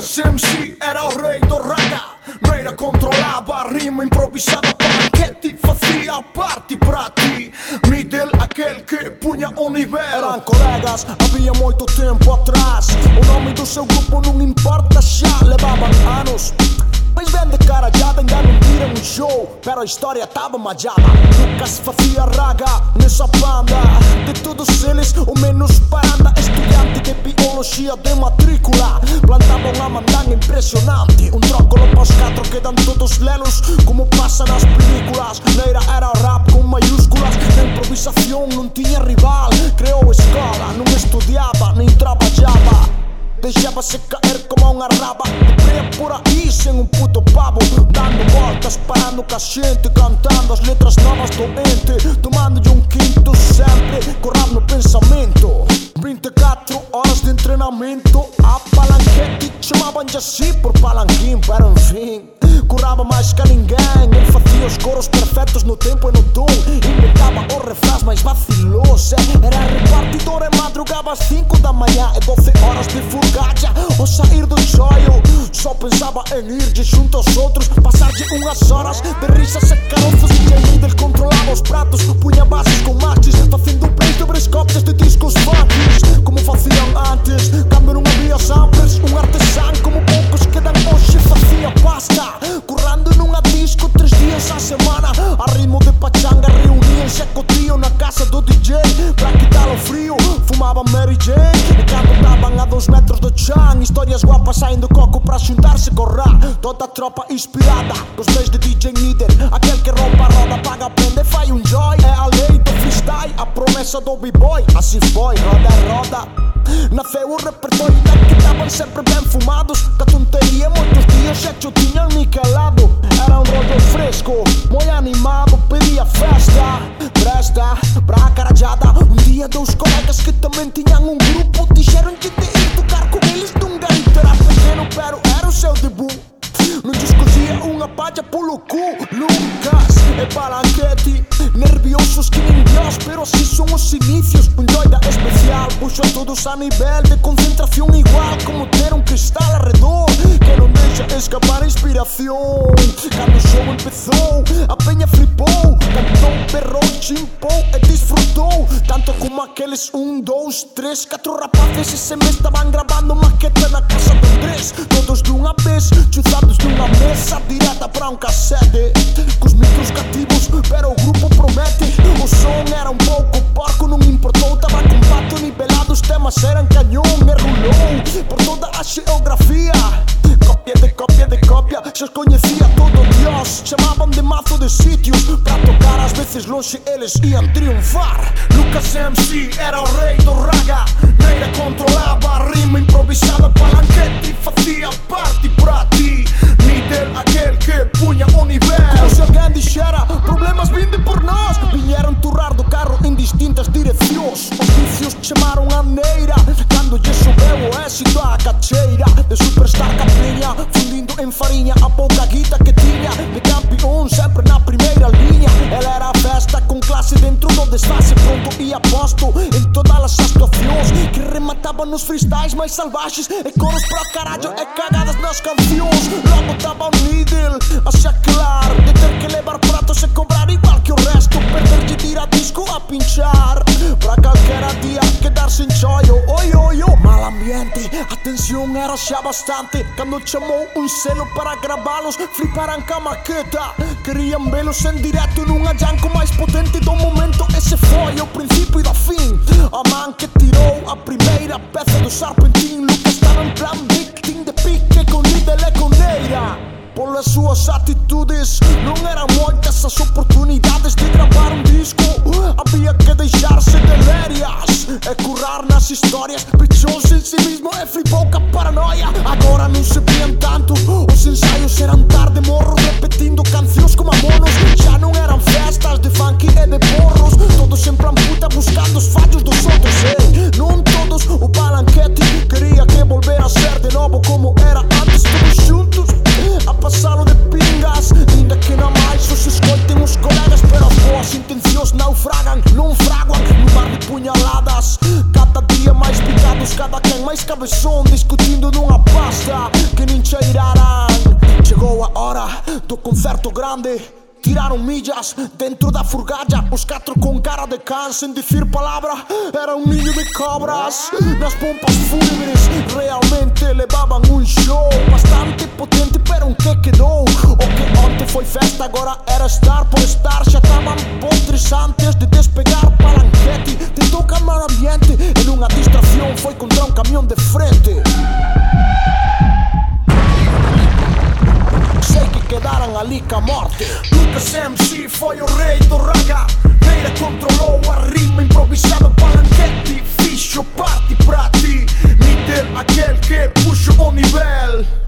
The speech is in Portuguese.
Lucas MC era o rei do raga. Meira controlava a rima improvisada para que te fazia parte para ti. Middle aquele que punha o nível Eram colegas, havia muito tempo atrás. O nome do seu grupo não importa já Levavam anos. Mas vem de cara já ainda não tiram um show Pero a história tava majada Lucas fazia raga nessa banda. De todos eles, o menos de tipologia de matrícula. Plantaban a mandanga impresionante. Un trócolo paus catro quedan todos lelos Como pasa nas películas. Neira era rap con mayúsculas. Na improvisación non tiña rival. Creou escola, non estudiaba, nin traballaba Deixábase caer como unha raba. Corría por aí sen un puto pavo. Dando voltas, parando ca xente Cantando as letras novas do ente Tomando un quinto sempre Co pensamento treinamento A palanquete chamavam-de assim por palanquim Para enfim Curava mais que ninguém. Ele fazia os coros perfeitos no tempo e no tom Inventava os refrãs mais vacilosos Era repartidor e madrugava às 5 da manhã E 12 horas de furgada. Ao sair do joio Só pensava em ir de junto aos outros Umas horas de risas e carofos E líder controlava os pratos Punha bases com machos plays sobre cópias de discos funkies Como faziam antes. Quando não havia samples Um artesão como poucos que dan hoje fazia pasta Currando numa disco três dias à semana. A ritmo de pachanga reuniam-se tio na casa do DJ Pra quitar o frio, fumava Mary Jane E quando dois metros do chão Histórias guapas saindo coco pra juntar-se com Toda a tropa inspirada Os dois de DJ Nieder Aquele que rouba a roda, paga prenda e faz um joy. É a lei do freestyle, a promessa do b-boy. Assim foi, roda é roda Nasceu o repertório que estavam sempre bem fumados. Da tonteria muitos dias já eu tinha me calado. Era um rollo fresco, muito animado, pedia festa. Presta pra carajada Um dia dois colegas que também tinham um grupo vaya por lo Lucas E para Anqueti Nerviosos que nin dios Pero si son os inicios Un doida especial Puxo a todos a nivel de concentración Igual como ter un cristal alrededor Que non deixa escapar a inspiración Cando o show empezou A peña flipou Cantou aqueles um, dois, três Quatro rapazes esse mês estavam gravando maqueta na casa do Andrés. Todos de uma vez, chuzados numa mesa direta para um cassete. Com os micros cativos, pero o grupo promete. O som era um pouco porco, não importou. Tava com pato nivelado, os temas eram canhão Mergulhou. Por toda a geografia Cópia de cópia de cópia, já conhecia todo Deus Chamavam de maço de sítios Vezes longe eles iam triunfar Lucas MC era o rei do nos freestyles mais salvagens E coros para caralho e cagadas nas canções Logo tava o needle a chacear De ter que levar pratos e cobrar igual que o resto. Perder de tirar disco a pinchar. Pra qualquer dia quedar sem joio. Oi, oi, oi. Mal ambiente, atenção era já bastante. Quando chamou um selo para gravá-los Fliparam com a maqueta Queriam vê-los em direto num ajanco suas atitudes. Não eram muitas as oportunidades de gravar um disco. Uh, havia que deixar-se de lérias E currar nas histórias. Pretencioso em si mesmo é fripoca paranoia. Agora não se viam tanto, os ensaios eram tarde, morro repetindo canções como monos. Já não eram festas de funk e de porros, todos sempre puta buscando os falhos do outros concerto grande Tiraram milhas dentro da furgada. Os quatro com cara de cães sem dizer palavra. Era um milho de cobras. Nas pompas fúnebres realmente levavam um show. Bastante potente, pero que quedou. O que ontem foi festa agora era estar por estar. Já estavam podres antes de despegar palanquete. Tentou calmar o ambiente e numa distração foi contra um caminhão de frente la licca a morte Lucas MC, foglio reito raga. Nere contro low, ritmo improvvisato Palanchetti, fiscio, parti, prati. Niter, aquel che puscio o nivel